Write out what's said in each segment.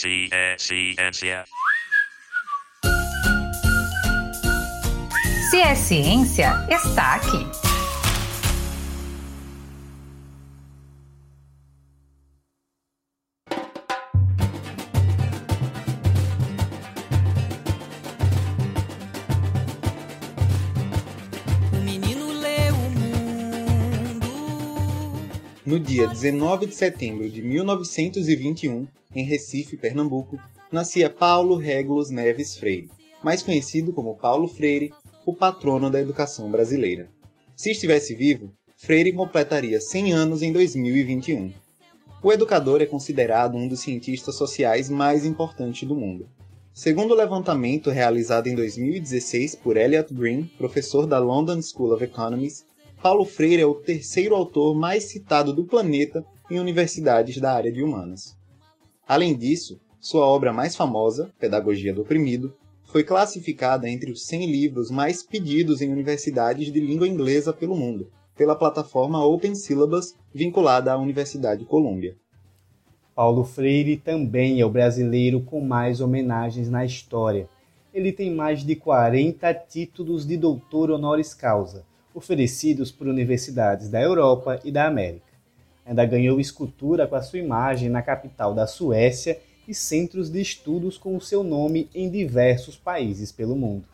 Ciência. Se é ciência, está aqui. No dia 19 de setembro de 1921, em Recife, Pernambuco, nascia Paulo Regulus Neves Freire, mais conhecido como Paulo Freire, o patrono da educação brasileira. Se estivesse vivo, Freire completaria 100 anos em 2021. O educador é considerado um dos cientistas sociais mais importantes do mundo. Segundo o levantamento realizado em 2016 por Elliot Green, professor da London School of Economics, Paulo Freire é o terceiro autor mais citado do planeta em universidades da área de humanas. Além disso, sua obra mais famosa, Pedagogia do Oprimido, foi classificada entre os 100 livros mais pedidos em universidades de língua inglesa pelo mundo, pela plataforma Open Syllabus vinculada à Universidade Columbia. Paulo Freire também é o brasileiro com mais homenagens na história. Ele tem mais de 40 títulos de doutor honoris causa, oferecidos por universidades da Europa e da América. Ainda ganhou escultura com a sua imagem na capital da Suécia e centros de estudos com o seu nome em diversos países pelo mundo.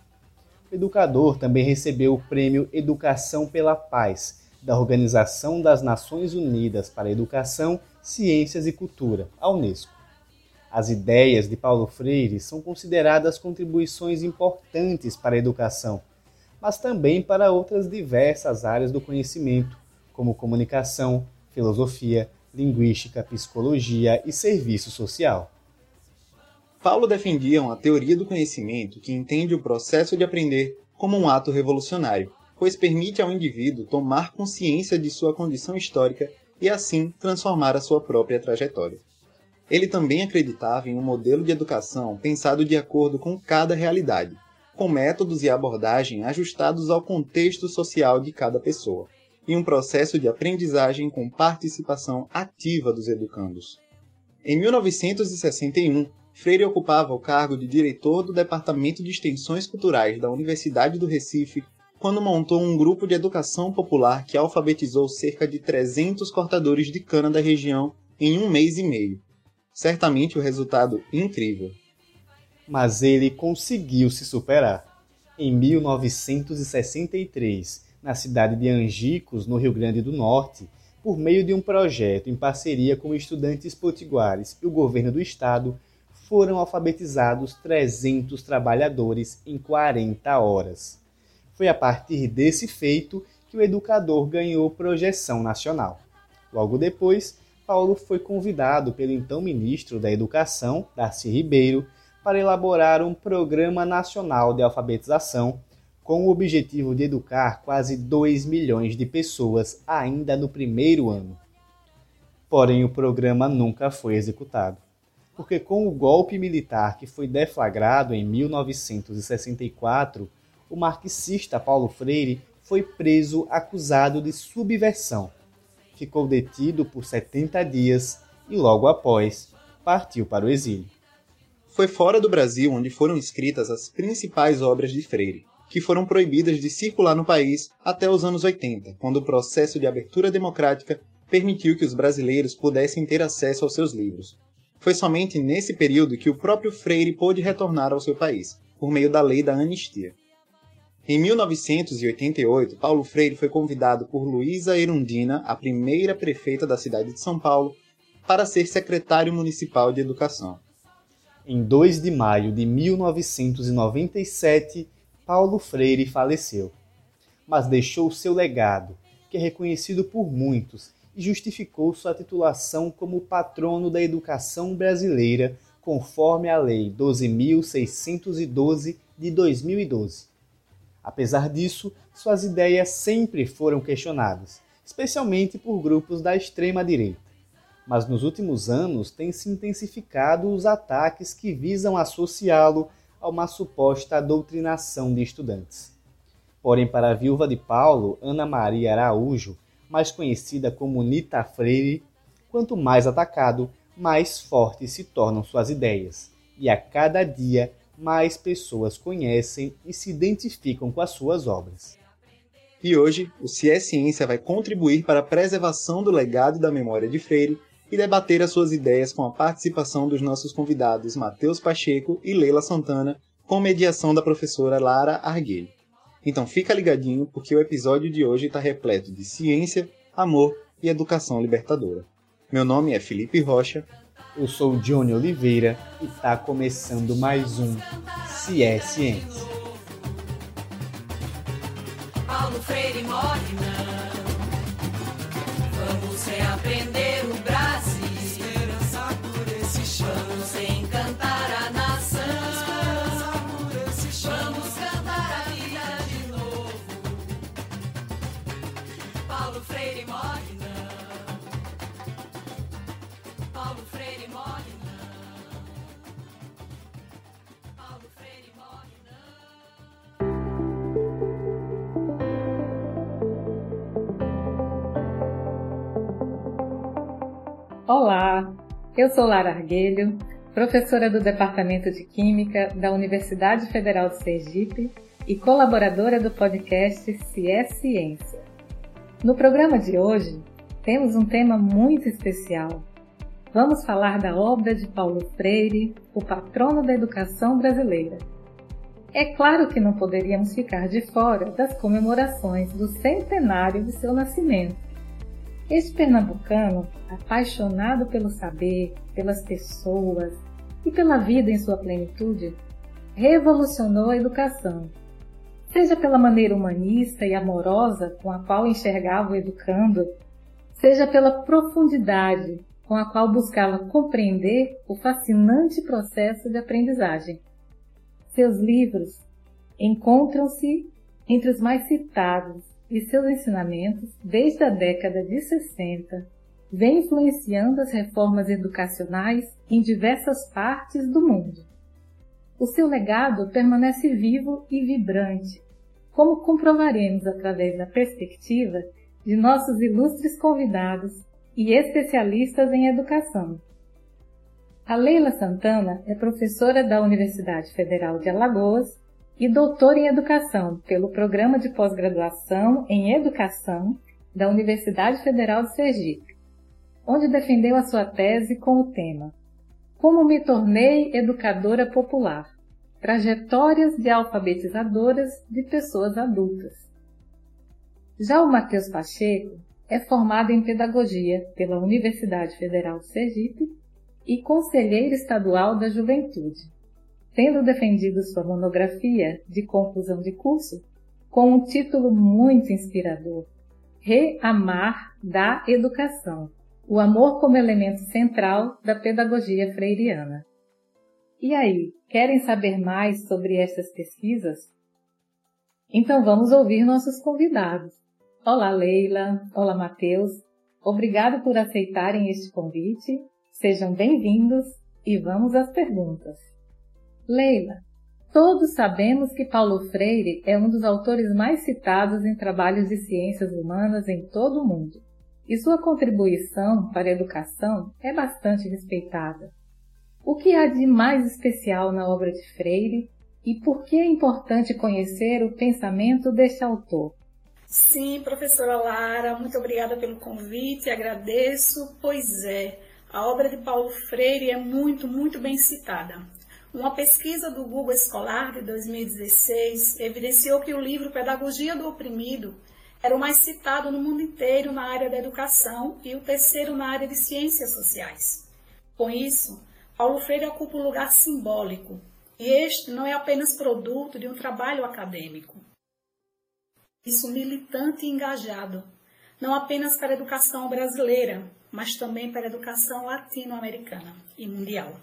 O educador também recebeu o prêmio Educação pela Paz, da Organização das Nações Unidas para Educação, Ciências e Cultura, a Unesco. As ideias de Paulo Freire são consideradas contribuições importantes para a educação, mas também para outras diversas áreas do conhecimento, como comunicação, filosofia, linguística, psicologia e serviço social. Paulo defendia uma teoria do conhecimento que entende o processo de aprender como um ato revolucionário, pois permite ao indivíduo tomar consciência de sua condição histórica e assim transformar a sua própria trajetória. Ele também acreditava em um modelo de educação pensado de acordo com cada realidade, com métodos e abordagem ajustados ao contexto social de cada pessoa, e um processo de aprendizagem com participação ativa dos educandos. Em 1961, Freire ocupava o cargo de diretor do Departamento de Extensões Culturais da Universidade do Recife quando montou um grupo de educação popular que alfabetizou cerca de 300 cortadores de cana da região em um mês e meio. Certamente o resultado incrível. Mas ele conseguiu se superar. Em 1963, na cidade de Angicos, no Rio Grande do Norte, por meio de um projeto em parceria com estudantes potiguares e o governo do estado, foram alfabetizados 300 trabalhadores em 40 horas. Foi a partir desse feito que o educador ganhou projeção nacional. Logo depois, Paulo foi convidado pelo então ministro da Educação, Darcy Ribeiro, para elaborar um programa nacional de alfabetização com o objetivo de educar quase 2 milhões de pessoas ainda no primeiro ano. Porém, o programa nunca foi executado, porque com o golpe militar que foi deflagrado em 1964, o marxista Paulo Freire foi preso acusado de subversão. Ficou detido por 70 dias e logo após partiu para o exílio. Foi fora do Brasil onde foram escritas as principais obras de Freire, que foram proibidas de circular no país até os anos 80, quando o processo de abertura democrática permitiu que os brasileiros pudessem ter acesso aos seus livros. Foi somente nesse período que o próprio Freire pôde retornar ao seu país, por meio da lei da anistia. Em 1988, Paulo Freire foi convidado por Luísa Erundina, a primeira prefeita da cidade de São Paulo, para ser secretário municipal de educação. Em 2 de maio de 1997, Paulo Freire faleceu, mas deixou seu legado, que é reconhecido por muitos e justificou sua titulação como patrono da educação brasileira, conforme a Lei 12.612 de 2012. Apesar disso, suas ideias sempre foram questionadas, especialmente por grupos da extrema-direita. Mas nos últimos anos têm se intensificado os ataques que visam associá-lo a uma suposta doutrinação de estudantes. Porém, para a viúva de Paulo, Ana Maria Araújo, mais conhecida como Nita Freire, quanto mais atacado, mais fortes se tornam suas ideias, e a cada dia mais pessoas conhecem e se identificam com as suas obras. E hoje, o CIE Ciência vai contribuir para a preservação do legado e da memória de Freire e debater as suas ideias com a participação dos nossos convidados Matheus Pacheco e Leila Santana, com mediação da professora Lara Arguelho. Então fica ligadinho porque o episódio de hoje está repleto de ciência, amor e educação libertadora. Meu nome é Felipe Rocha. Eu sou Johnny Oliveira e está começando mais um CIE Ciência. Paulo Freire morre não. Vamos reaprender Olá, eu sou Lara Arguelho, professora do Departamento de Química da Universidade Federal de Sergipe e colaboradora do podcast CIE Ciência. No programa de hoje, temos um tema muito especial. Vamos falar da obra de Paulo Freire, o patrono da educação brasileira. É claro que não poderíamos ficar de fora das comemorações do centenário de seu nascimento. Este pernambucano, apaixonado pelo saber, pelas pessoas e pela vida em sua plenitude, revolucionou a educação. Seja pela maneira humanista e amorosa com a qual enxergava o educando, seja pela profundidade com a qual buscava compreender o fascinante processo de aprendizagem. Seus livros encontram-se entre os mais citados e seus ensinamentos, desde a década de 60, vêm influenciando as reformas educacionais em diversas partes do mundo. O seu legado permanece vivo e vibrante, como comprovaremos através da perspectiva de nossos ilustres convidados e especialistas em educação. A Leila Santana é professora da Universidade Federal de Alagoas e doutora em Educação pelo Programa de Pós-Graduação em Educação da Universidade Federal de Sergipe, onde defendeu a sua tese com o tema Como me tornei educadora popular? Trajetórias de alfabetizadoras de pessoas adultas. Já o Matheus Pacheco é formado em Pedagogia pela Universidade Federal de Sergipe e conselheiro estadual da Juventude tendo defendido sua monografia de conclusão de curso com um título muito inspirador: Reamar da Educação o amor como elemento central da pedagogia freiriana. E aí, querem saber mais sobre essas pesquisas? Então vamos ouvir nossos convidados. Olá, Leila. Olá, Matheus. Obrigado por aceitarem este convite. Sejam bem-vindos e vamos às perguntas. Leila, todos sabemos que Paulo Freire é um dos autores mais citados em trabalhos de ciências humanas em todo o mundo, e sua contribuição para a educação é bastante respeitada. O que há de mais especial na obra de Freire e por que é importante conhecer o pensamento deste autor? Sim, professora Lara, muito obrigada pelo convite, agradeço. Pois é, a obra de Paulo Freire é muito, muito bem citada. Uma pesquisa do Google Escolar de 2016 evidenciou que o livro Pedagogia do Oprimido era o mais citado no mundo inteiro na área da educação e o terceiro na área de ciências sociais. Com isso, Paulo Freire ocupa um lugar simbólico, e este não é apenas produto de um trabalho acadêmico. Isso militante e engajado, não apenas para a educação brasileira, mas também para a educação latino-americana e mundial.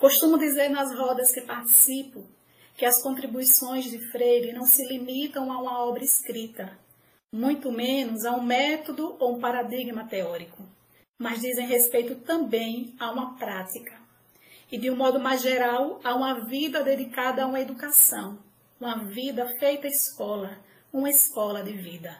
Costumo dizer nas rodas que participo que as contribuições de Freire não se limitam a uma obra escrita, muito menos a um método ou um paradigma teórico, mas dizem respeito também a uma prática e, de um modo mais geral, a uma vida dedicada a uma educação, uma vida feita escola, uma escola de vida.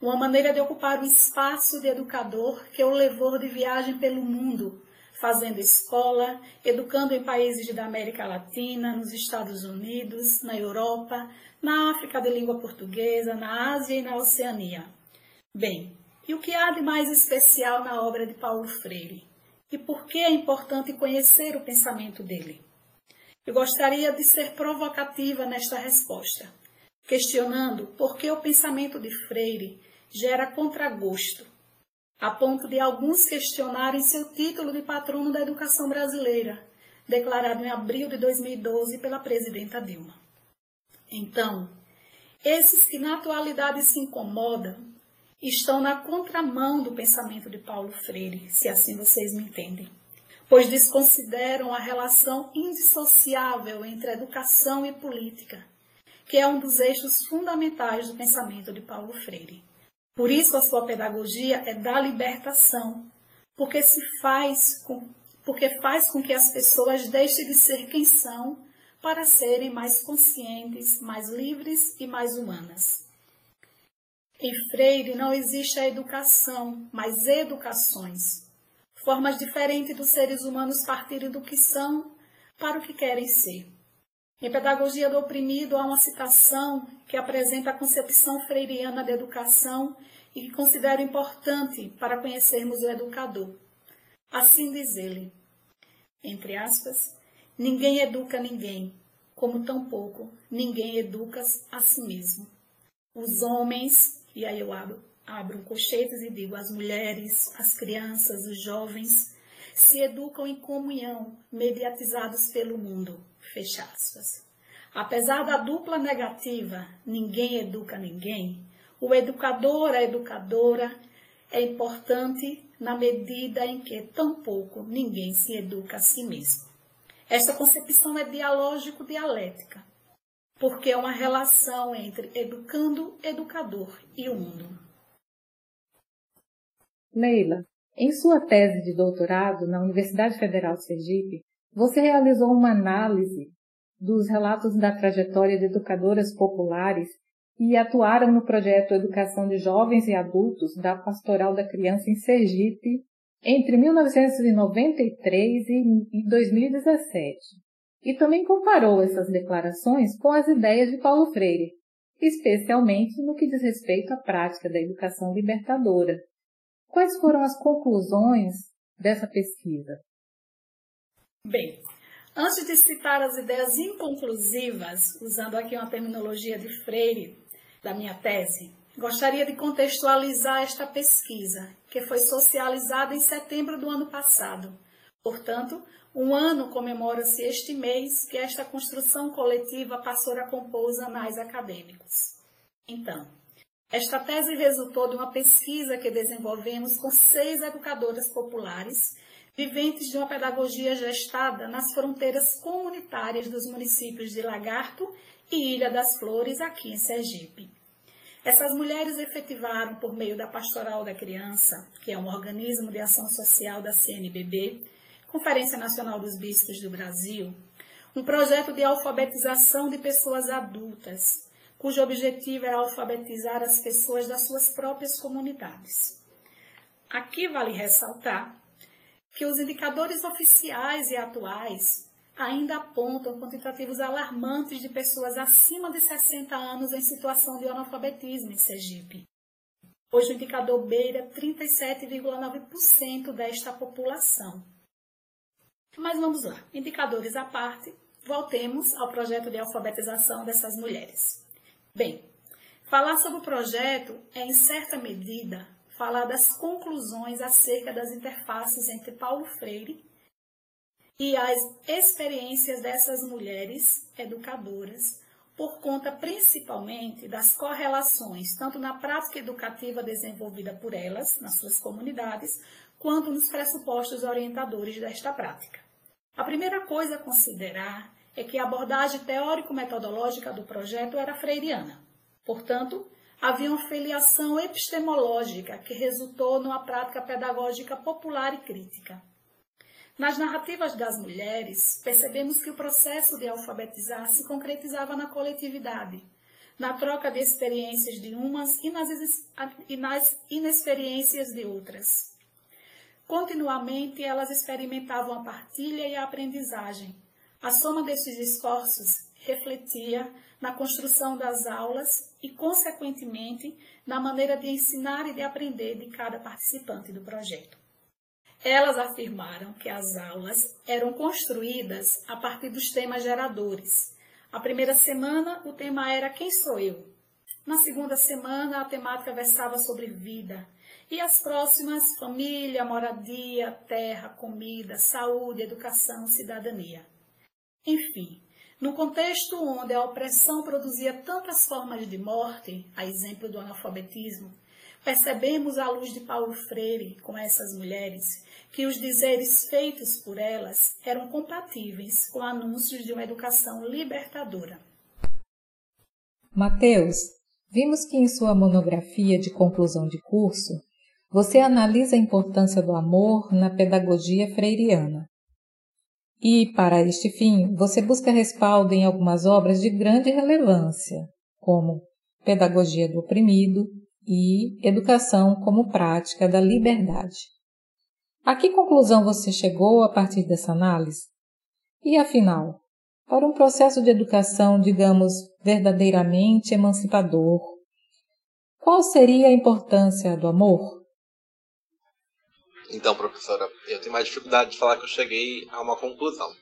Uma maneira de ocupar o espaço de educador que o levou de viagem pelo mundo, fazendo escola, educando em países da América Latina, nos Estados Unidos, na Europa, na África de língua portuguesa, na Ásia e na Oceania. Bem, e o que há de mais especial na obra de Paulo Freire? E por que é importante conhecer o pensamento dele? Eu gostaria de ser provocativa nesta resposta, questionando por que o pensamento de Freire gera contragosto, a ponto de alguns questionarem seu título de patrono da educação brasileira, declarado em abril de 2012 pela presidenta Dilma. Então, esses que na atualidade se incomodam estão na contramão do pensamento de Paulo Freire, se assim vocês me entendem, pois desconsideram a relação indissociável entre educação e política, que é um dos eixos fundamentais do pensamento de Paulo Freire. Por isso a sua pedagogia é da libertação, porque se faz com, porque faz com que as pessoas deixem de ser quem são para serem mais conscientes, mais livres e mais humanas. Em Freire não existe a educação, mas educações. Formas diferentes dos seres humanos partirem do que são para o que querem ser. Em Pedagogia do Oprimido há uma citação que apresenta a concepção freiriana da educação e que considero importante para conhecermos o educador. Assim diz ele, entre aspas, ninguém educa ninguém, como tampouco ninguém educa a si mesmo. Os homens, e aí eu abro, abro colchetes e digo as mulheres, as crianças, os jovens, se educam em comunhão, mediatizados pelo mundo, fecha aspas. Apesar da dupla negativa, ninguém educa ninguém, o educador, a educadora é importante na medida em que tampouco ninguém se educa a si mesmo. Esta concepção é dialógico-dialética, porque é uma relação entre educando, educador e o mundo. Leila, em sua tese de doutorado na Universidade Federal de Sergipe, você realizou uma análise dos relatos da trajetória de educadoras populares que atuaram no projeto Educação de Jovens e Adultos da Pastoral da Criança em Sergipe entre 1993 e 2017. E também comparou essas declarações com as ideias de Paulo Freire, especialmente no que diz respeito à prática da educação libertadora. Quais foram as conclusões dessa pesquisa? Bem, antes de citar as ideias inconclusivas, usando aqui uma terminologia de Freire, da minha tese, gostaria de contextualizar esta pesquisa, que foi socializada em setembro do ano passado. Portanto, um ano comemora-se este mês que esta construção coletiva passou a compor os anais acadêmicos. Então, esta tese resultou de uma pesquisa que desenvolvemos com seis educadoras populares, viventes de uma pedagogia gestada nas fronteiras comunitárias dos municípios de Lagarto e Ilha das Flores, aqui em Sergipe. Essas mulheres efetivaram, por meio da Pastoral da Criança, que é um organismo de ação social da CNBB, Conferência Nacional dos Bispos do Brasil, um projeto de alfabetização de pessoas adultas, cujo objetivo era alfabetizar as pessoas das suas próprias comunidades. Aqui vale ressaltar que os indicadores oficiais e atuais ainda apontam quantitativos alarmantes de pessoas acima de 60 anos em situação de analfabetismo em Sergipe. Hoje o indicador beira 37,9% desta população. Mas vamos lá, indicadores à parte, voltemos ao projeto de alfabetização dessas mulheres. Bem, falar sobre o projeto é, em certa medida, falar das conclusões acerca das interfaces entre Paulo Freire e as experiências dessas mulheres educadoras, por conta principalmente das correlações, tanto na prática educativa desenvolvida por elas, nas suas comunidades, quanto nos pressupostos orientadores desta prática. A primeira coisa a considerar é que a abordagem teórico-metodológica do projeto era freiriana. Portanto, havia uma filiação epistemológica que resultou numa prática pedagógica popular e crítica. Nas narrativas das mulheres, percebemos que o processo de alfabetizar se concretizava na coletividade, na troca de experiências de umas e nas, e nas inexperiências de outras. Continuamente elas experimentavam a partilha e a aprendizagem. A soma desses esforços refletia na construção das aulas e, consequentemente, na maneira de ensinar e de aprender de cada participante do projeto. Elas afirmaram que as aulas eram construídas a partir dos temas geradores. A primeira semana, o tema era Quem sou eu? Na segunda semana, a temática versava sobre vida. E as próximas, família, moradia, terra, comida, saúde, educação, cidadania. Enfim, no contexto onde a opressão produzia tantas formas de morte, a exemplo do analfabetismo, percebemos à luz de Paulo Freire, com essas mulheres, que os dizeres feitos por elas eram compatíveis com anúncios de uma educação libertadora. Mateus, vimos que em sua monografia de conclusão de curso, você analisa a importância do amor na pedagogia freiriana. E, para este fim, você busca respaldo em algumas obras de grande relevância, como Pedagogia do Oprimido e Educação como Prática da Liberdade. A que conclusão você chegou a partir dessa análise? E afinal, para um processo de educação, digamos, verdadeiramente emancipador, qual seria a importância do amor? Então, professora, eu tenho mais dificuldade de falar que eu cheguei a uma conclusão.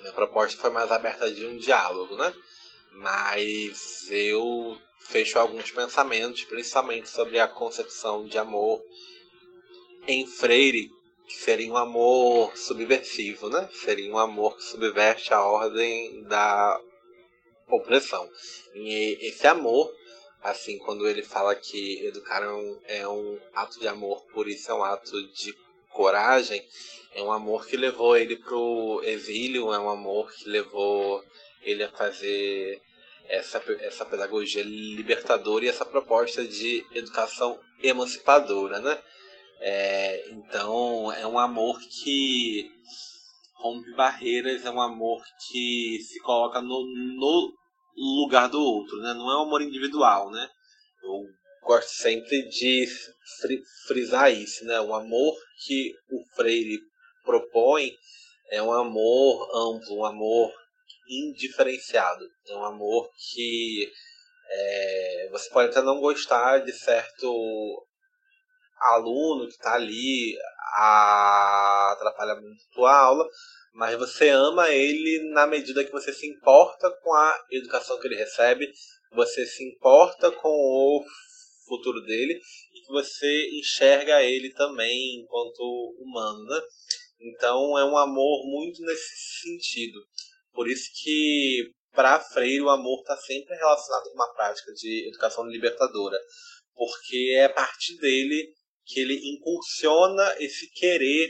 Minha proposta foi mais aberta de um diálogo, né? Mas eu fecho alguns pensamentos, principalmente sobre a concepção de amor em Freire, que seria um amor subversivo, né? Seria um amor que subverte a ordem da opressão. E esse amor, assim, quando ele fala que educar é um, é um ato de amor, por isso é um ato de coragem, é um amor que levou ele pro exílio, é um amor que levou ele a fazer essa, essa pedagogia libertadora e essa proposta de educação emancipadora, né? É, então é um amor que rompe barreiras, é um amor que se coloca no, no lugar do outro, né? Não é um amor individual, né? Eu gosto sempre de frisar isso, né? O amor que o Freire propõe é um amor amplo, um amor indiferenciado, é um amor que é, você pode até não gostar de certo aluno que está ali a atrapalha muito a aula, mas você ama ele na medida que você se importa com a educação que ele recebe, você se importa com o futuro dele e que você enxerga ele também enquanto humano, né? Então é um amor muito nesse sentido. Por isso que para Freire o amor está sempre relacionado com uma prática de educação libertadora, porque é a partir dele que ele impulsiona esse querer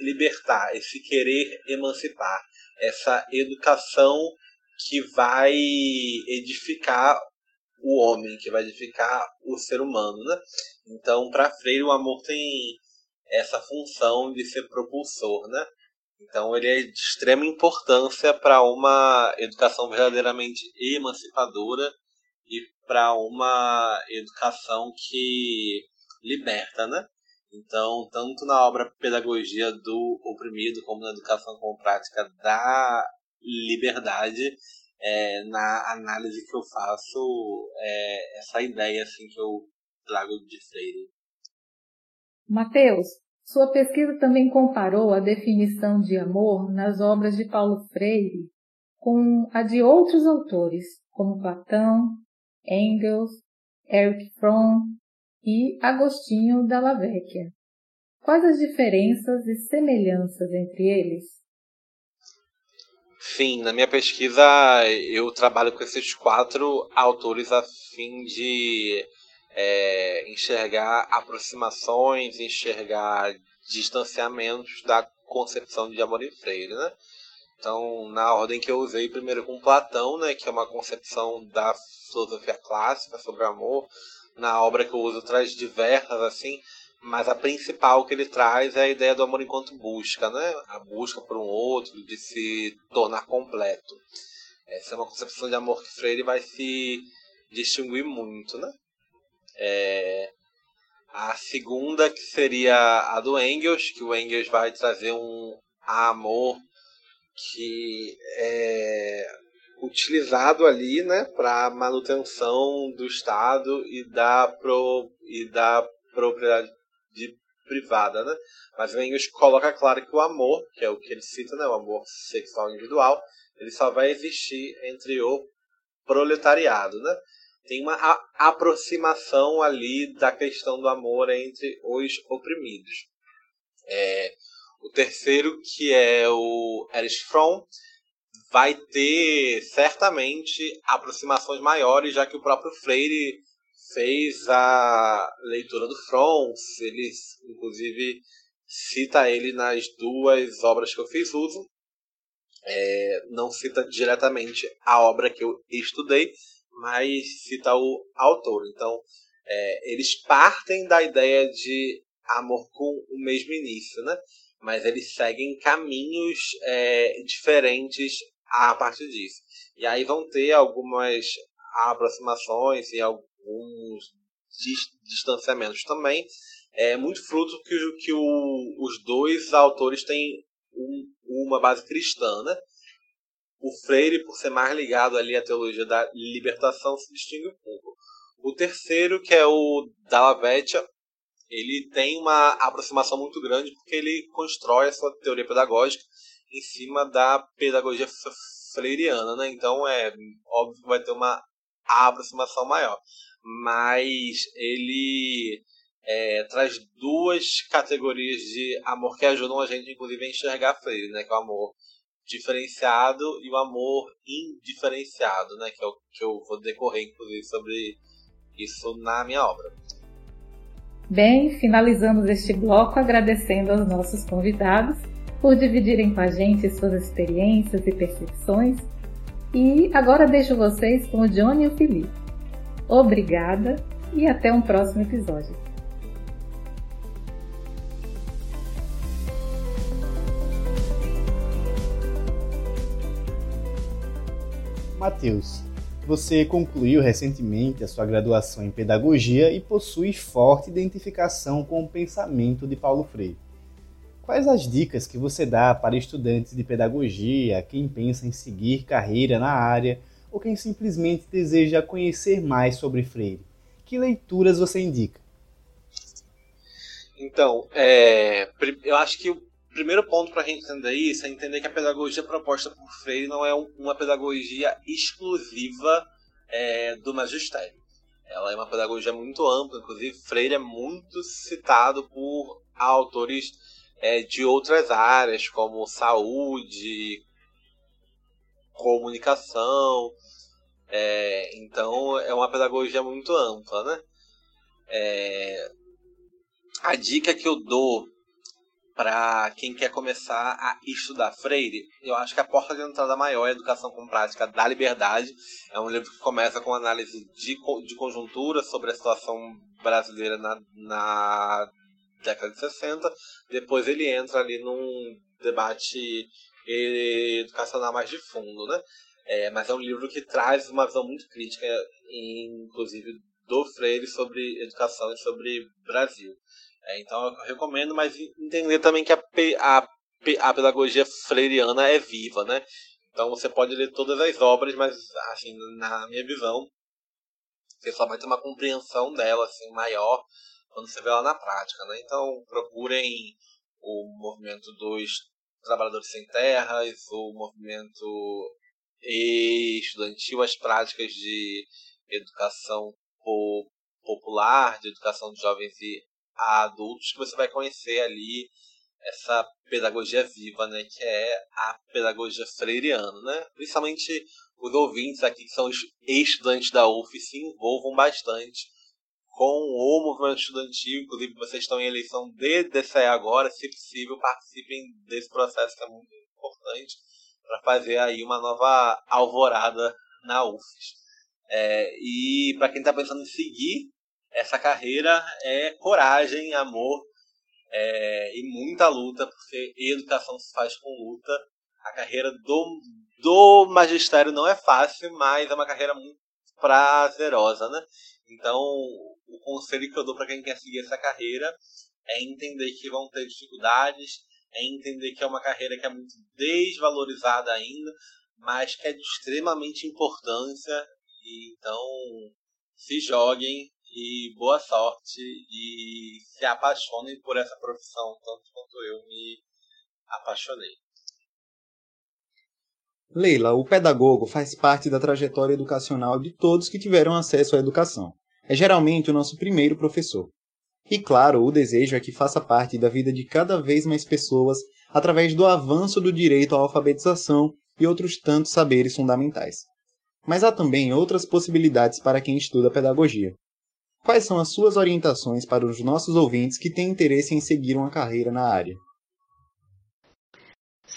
libertar, esse querer emancipar, essa educação que vai edificar o homem, que vai edificar o ser humano, né? Então, para Freire, o amor tem essa função de ser propulsor, né? Então, ele é de extrema importância para uma educação verdadeiramente emancipadora e para uma educação que liberta, né? Então, tanto na obra Pedagogia do Oprimido, como na Educação como Prática da Liberdade, é, na análise que eu faço, é, essa ideia assim, que eu trago de Freire. Mateus, sua pesquisa também comparou a definição de amor nas obras de Paulo Freire com a de outros autores, como Platão, Engels, Erich Fromm e Agostinho Dalla Vecchia. Quais as diferenças e semelhanças entre eles? Sim, na minha pesquisa eu trabalho com esses quatro autores a fim de é, enxergar aproximações, enxergar distanciamentos da concepção de amor em Freire, né? Então, na ordem que eu usei, primeiro com Platão, né, que é uma concepção da filosofia clássica sobre amor. Na obra que eu uso traz diversas assim, mas a principal que ele traz é a ideia do amor enquanto busca, né? A busca por um outro, de se tornar completo. Essa é uma concepção de amor que Freire vai se distinguir muito, né? É... A segunda que seria a do Engels, que o Engels vai trazer um amor que é utilizado ali, né, para manutenção do Estado e da pro, e da propriedade privada, né? Mas o Engels coloca claro que o amor, que é o que ele cita, né, o amor sexual individual, ele só vai existir entre o proletariado, né? Tem uma aproximação ali da questão do amor entre os oprimidos. É, o terceiro, que é o Erich Fromm, vai ter certamente aproximações maiores, já que o próprio Freire fez a leitura do Fromm, ele inclusive cita ele nas duas obras que eu fiz uso. É, não cita diretamente a obra que eu estudei, mas cita o autor. Então, é, eles partem da ideia de amor com o mesmo início, né? mas eles seguem caminhos é, diferentes a partir disso. E aí vão ter algumas aproximações e alguns distanciamentos também. É muito fruto que, que o, os dois autores têm um, uma base cristã, né? O Freire, por ser mais ligado ali à teologia da libertação, se distingue um pouco. O terceiro, que é o Dalla Vecchia, ele tem uma aproximação muito grande porque ele constrói a sua teoria pedagógica em cima da pedagogia freiriana, né? Então é óbvio que vai ter uma aproximação maior, mas ele é, traz duas categorias de amor que ajudam a gente, inclusive, a enxergar Freire, né? Que é o amor diferenciado e o amor indiferenciado, né? Que é o que eu vou decorrer, inclusive, sobre isso na minha obra. Bem, finalizamos este bloco agradecendo aos nossos convidados por dividirem com a gente suas experiências e percepções. E agora deixo vocês com o Johnny e o Felipe. Obrigada e até um próximo episódio. Matheus, você concluiu recentemente a sua graduação em Pedagogia e possui forte identificação com o pensamento de Paulo Freire. Quais as dicas que você dá para estudantes de pedagogia, quem pensa em seguir carreira na área ou quem simplesmente deseja conhecer mais sobre Freire? Que leituras você indica? Então, é, eu acho que o primeiro ponto para a gente entender isso é entender que a pedagogia proposta por Freire não é uma pedagogia exclusiva é, do magistério. Ela é uma pedagogia muito ampla, inclusive Freire é muito citado por autores é, de outras áreas, como saúde, comunicação. É, então é uma pedagogia muito ampla, né? É, a dica que eu dou para quem quer começar a estudar Freire, eu acho que a porta de entrada maior é Educação com Prática da Liberdade. É um livro que começa com análise de, de conjuntura sobre a situação brasileira na, na década de 60. Depois ele entra ali num debate educacional mais de fundo, né? É, mas é um livro que traz uma visão muito crítica, inclusive do Freire, sobre educação e sobre Brasil. É, então eu recomendo, mas entender também que a, a, a pedagogia freiriana é viva, né? Então você pode ler todas as obras, mas assim, na minha visão, você só vai ter uma compreensão dela assim, maior quando você vê ela na prática, né? Então procurem o movimento dos trabalhadores sem terras, o movimento estudantil, as práticas de educação popular, de educação de jovens e adultos que você vai conhecer ali essa pedagogia viva, né, que é a pedagogia freiriana, né? Principalmente os ouvintes aqui que são estudantes da UF se envolvam bastante com o movimento estudantil, inclusive vocês estão em eleição de DCE agora, se possível participem desse processo que é muito importante para fazer aí uma nova alvorada na UFES. É, e para quem está pensando em seguir essa carreira é coragem, amor é, e muita luta, porque educação se faz com luta. A carreira do, do magistério não é fácil, mas é uma carreira muito prazerosa, né? Então, o conselho que eu dou para quem quer seguir essa carreira é entender que vão ter dificuldades, é entender que é uma carreira que é muito desvalorizada ainda, mas que é de extremamente importância. E então, se joguem e boa sorte e se apaixonem por essa profissão, tanto quanto eu me apaixonei. Leila, o pedagogo faz parte da trajetória educacional de todos que tiveram acesso à educação. É geralmente o nosso primeiro professor. E claro, o desejo é que faça parte da vida de cada vez mais pessoas através do avanço do direito à alfabetização e outros tantos saberes fundamentais. Mas há também outras possibilidades para quem estuda pedagogia. Quais são as suas orientações para os nossos ouvintes que têm interesse em seguir uma carreira na área?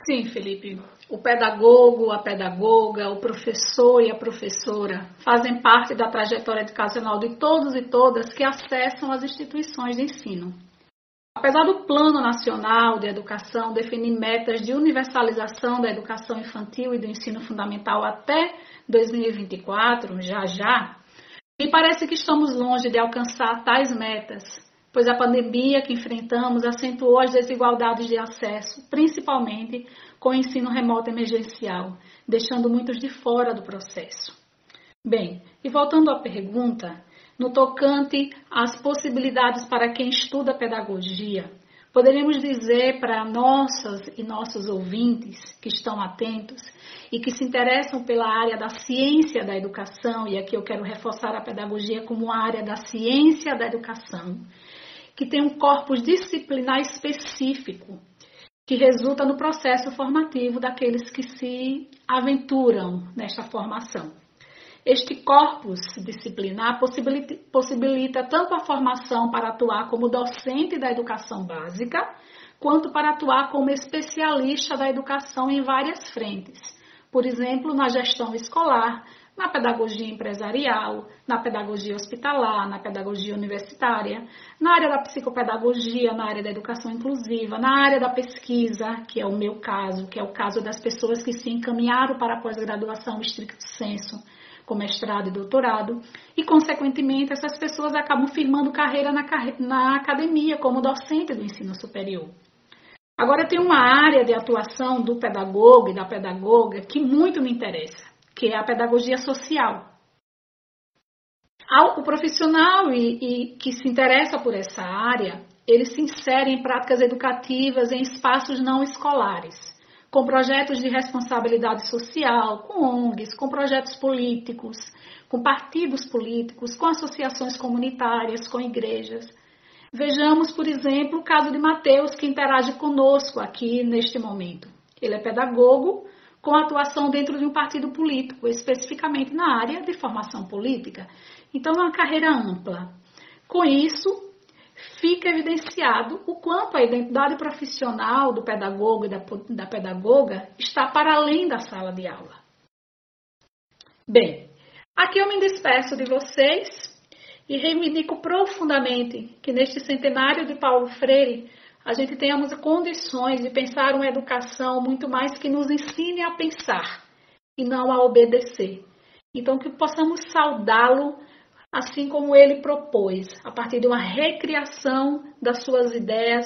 Sim, Felipe. O pedagogo, a pedagoga, o professor e a professora fazem parte da trajetória educacional de todos e todas que acessam as instituições de ensino. Apesar do Plano Nacional de Educação definir metas de universalização da educação infantil e do ensino fundamental até 2024, já já, me parece que estamos longe de alcançar tais metas, pois a pandemia que enfrentamos acentuou as desigualdades de acesso, principalmente com ensino remoto emergencial, deixando muitos de fora do processo. Bem, e voltando à pergunta, no tocante às possibilidades para quem estuda pedagogia, poderíamos dizer para nossas e nossos ouvintes que estão atentos e que se interessam pela área da ciência da educação, e aqui eu quero reforçar a pedagogia como área da ciência da educação, que tem um corpus disciplinar específico, que resulta no processo formativo daqueles que se aventuram nesta formação. Este corpus disciplinar possibilita, possibilita tanto a formação para atuar como docente da educação básica, quanto para atuar como especialista da educação em várias frentes. Por exemplo, na gestão escolar, na pedagogia empresarial, na pedagogia hospitalar, na pedagogia universitária, na área da psicopedagogia, na área da educação inclusiva, na área da pesquisa, que é o meu caso, que é o caso das pessoas que se encaminharam para a pós-graduação estricto senso, com mestrado e doutorado, e, consequentemente, essas pessoas acabam firmando carreira na, na academia como docente do ensino superior. Agora, tem uma área de atuação do pedagogo e da pedagoga que muito me interessa que é a pedagogia social. O profissional e, e, que se interessa por essa área, ele se insere em práticas educativas em espaços não escolares, com projetos de responsabilidade social, com ONGs, com projetos políticos, com partidos políticos, com associações comunitárias, com igrejas. Vejamos, por exemplo, o caso de Mateus, que interage conosco aqui neste momento. Ele é pedagogo, com atuação dentro de um partido político, especificamente na área de formação política. Então, é uma carreira ampla. Com isso, fica evidenciado o quanto a identidade profissional do pedagogo e da, da pedagoga está para além da sala de aula. Bem, aqui eu me despeço de vocês e reivindico profundamente que neste centenário de Paulo Freire a gente tenhamos condições de pensar uma educação muito mais que nos ensine a pensar e não a obedecer. Então, que possamos saudá-lo assim como ele propôs, a partir de uma recriação das suas ideias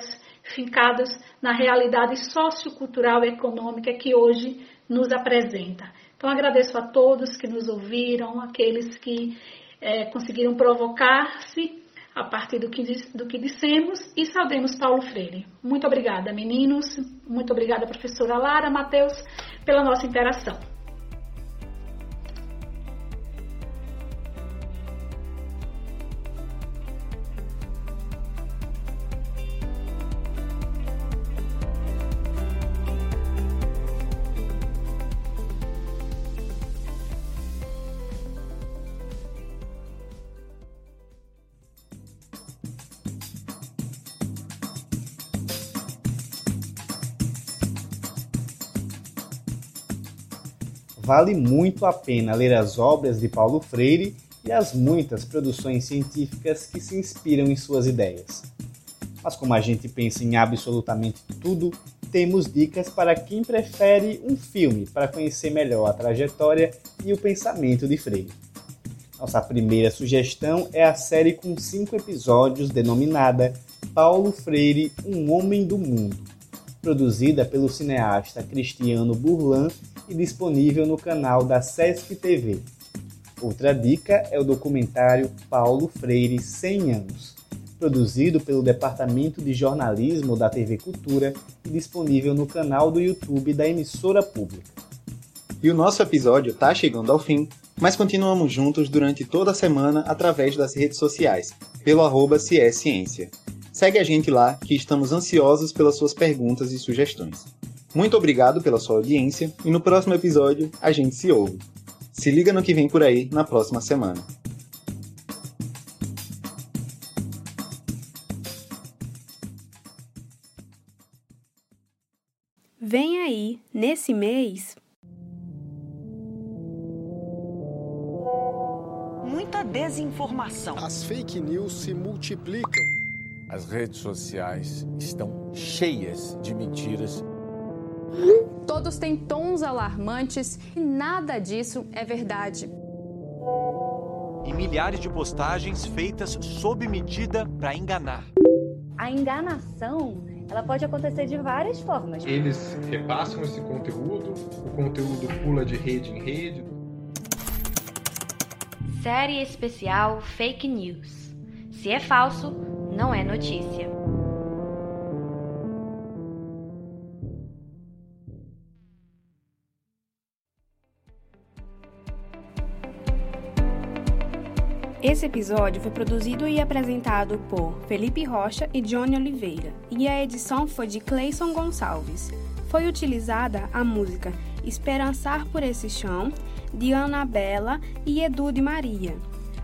fincadas na realidade sociocultural e econômica que hoje nos apresenta. Então, agradeço a todos que nos ouviram, aqueles que é, conseguiram provocar-se a partir do que, do que dissemos e saudemos Paulo Freire. Muito obrigada, meninos. Muito obrigada, professora Lara, Matheus, pela nossa interação. Vale muito a pena ler as obras de Paulo Freire e as muitas produções científicas que se inspiram em suas ideias. Mas como a gente pensa em absolutamente tudo, temos dicas para quem prefere um filme para conhecer melhor a trajetória e o pensamento de Freire. Nossa primeira sugestão é a série com cinco episódios denominada Paulo Freire, um Homem do Mundo, produzida pelo cineasta Cristiano Burlan e disponível no canal da Sesc TV. Outra dica é o documentário Paulo Freire 100 anos, produzido pelo Departamento de Jornalismo da TV Cultura e disponível no canal do YouTube da emissora pública. E o nosso episódio está chegando ao fim, mas continuamos juntos durante toda a semana através das redes sociais, pelo arroba. Segue a gente lá que estamos ansiosos pelas suas perguntas e sugestões. Muito obrigado pela sua audiência e no próximo episódio a gente se ouve. Se liga no que vem por aí na próxima semana. Vem aí, nesse mês. Muita desinformação. As fake news se multiplicam. As redes sociais estão cheias de mentiras. Todos têm tons alarmantes e nada disso é verdade. E milhares de postagens feitas sob medida para enganar. A enganação ela pode acontecer de várias formas. Eles repassam esse conteúdo, o conteúdo pula de rede em rede. Série especial Fake News. Se é falso, não é notícia. Esse episódio foi produzido e apresentado por Felipe Rocha e Johnny Oliveira, e a edição foi de Cleison Gonçalves. Foi utilizada a música Esperançar por esse chão, de Anabela e Edu de Maria.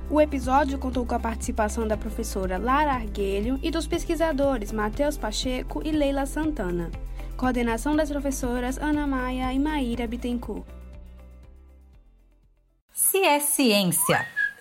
O episódio contou com a participação da professora Lara Arguelho e dos pesquisadores Matheus Pacheco e Leila Santana. Coordenação das professoras Ana Maia e Maíra Bittencourt. Se é ciência